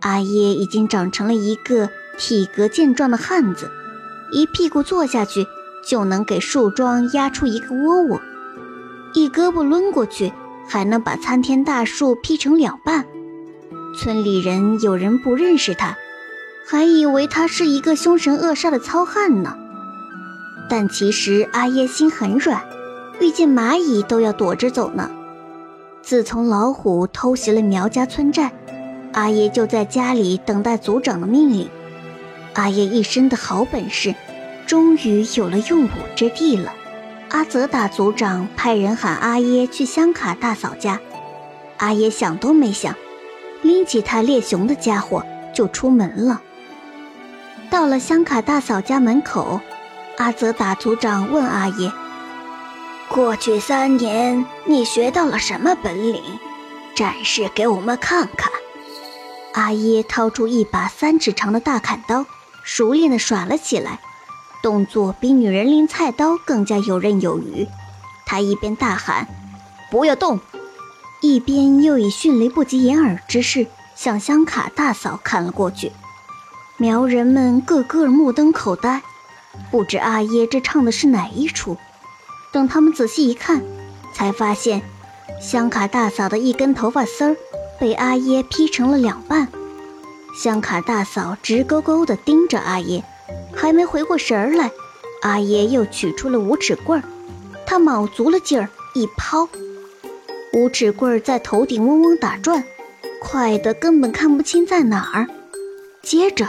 阿耶已经长成了一个体格健壮的汉子，一屁股坐下去就能给树桩压出一个窝窝，一胳膊抡过去还能把参天大树劈成两半。村里人有人不认识他，还以为他是一个凶神恶煞的糙汉呢。但其实阿耶心很软，遇见蚂蚁都要躲着走呢。自从老虎偷袭了苗家村寨。阿耶就在家里等待族长的命令。阿耶一身的好本事，终于有了用武之地了。阿泽打族长派人喊阿耶去香卡大嫂家。阿耶想都没想，拎起他猎熊的家伙就出门了。到了香卡大嫂家门口，阿泽打族长问阿耶：“过去三年，你学到了什么本领？展示给我们看看。”阿耶掏出一把三尺长的大砍刀，熟练地耍了起来，动作比女人拎菜刀更加游刃有余。他一边大喊“不要动”，一边又以迅雷不及掩耳之势向香卡大嫂砍了过去。苗人们个个目瞪口呆，不知阿耶这唱的是哪一出。等他们仔细一看，才发现香卡大嫂的一根头发丝儿。被阿耶劈成了两半，香卡大嫂直勾勾地盯着阿耶，还没回过神儿来，阿耶又取出了五尺棍儿，他卯足了劲儿一抛，五尺棍儿在头顶嗡嗡打转，快得根本看不清在哪儿。接着，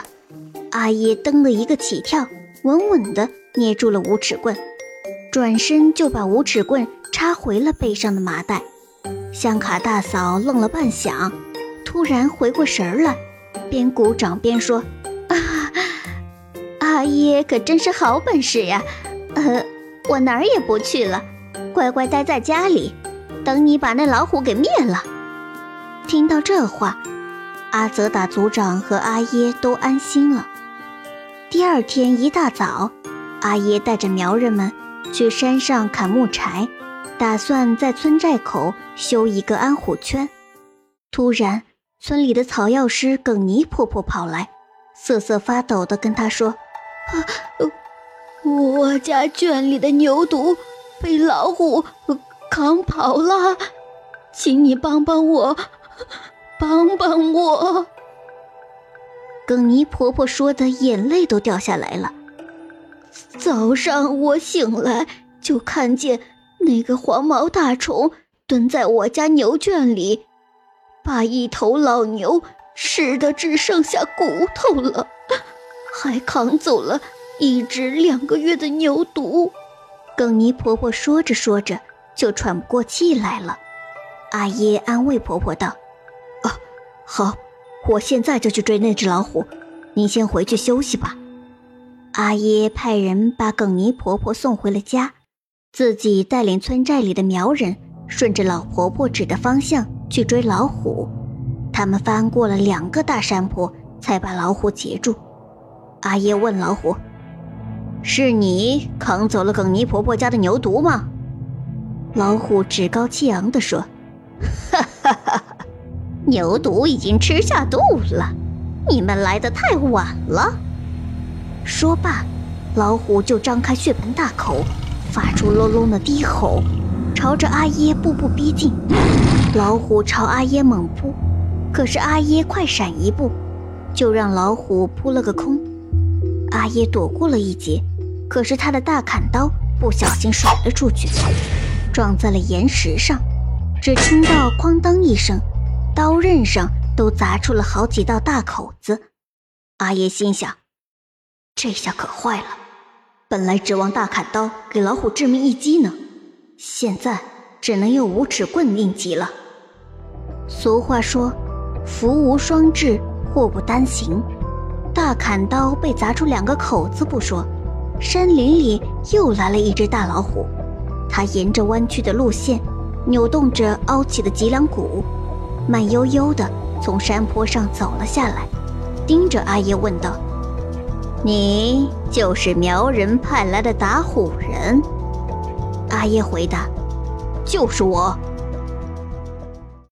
阿耶蹬了一个起跳，稳稳地捏住了五尺棍，转身就把五尺棍插回了背上的麻袋。香卡大嫂愣了半晌，突然回过神来，边鼓掌边说：“啊，阿耶可真是好本事呀！呃，我哪儿也不去了，乖乖待在家里，等你把那老虎给灭了。”听到这话，阿泽达族长和阿耶都安心了。第二天一大早，阿耶带着苗人们去山上砍木柴。打算在村寨口修一个安虎圈。突然，村里的草药师耿尼婆婆跑来，瑟瑟发抖地跟他说：“啊，我家圈里的牛犊被老虎扛跑了，请你帮帮我，帮帮我。”耿尼婆婆说的眼泪都掉下来了。早上我醒来就看见。那个黄毛大虫蹲在我家牛圈里，把一头老牛吃的只剩下骨头了，还扛走了一只两个月的牛犊。耿妮婆婆说着说着就喘不过气来了。阿耶安慰婆婆道：“啊，好，我现在就去追那只老虎，您先回去休息吧。”阿耶派人把耿妮婆婆送回了家。自己带领村寨里的苗人，顺着老婆婆指的方向去追老虎。他们翻过了两个大山坡，才把老虎截住。阿耶问老虎：“是你扛走了耿尼婆婆家的牛犊吗？”老虎趾高气昂地说：“哈哈哈，牛犊已经吃下肚了，你们来的太晚了。”说罢，老虎就张开血盆大口。发出隆隆的低吼，朝着阿耶步步逼近。老虎朝阿耶猛扑，可是阿耶快闪一步，就让老虎扑了个空。阿耶躲过了一劫，可是他的大砍刀不小心甩了出去，撞在了岩石上，只听到“哐当”一声，刀刃上都砸出了好几道大口子。阿耶心想：这下可坏了。本来指望大砍刀给老虎致命一击呢，现在只能用五尺棍应急了。俗话说：“福无双至，祸不单行。”大砍刀被砸出两个口子不说，山林里又来了一只大老虎。它沿着弯曲的路线，扭动着凹起的脊梁骨，慢悠悠地从山坡上走了下来，盯着阿爷问道。你就是苗人派来的打虎人，阿耶回答：“就是我。”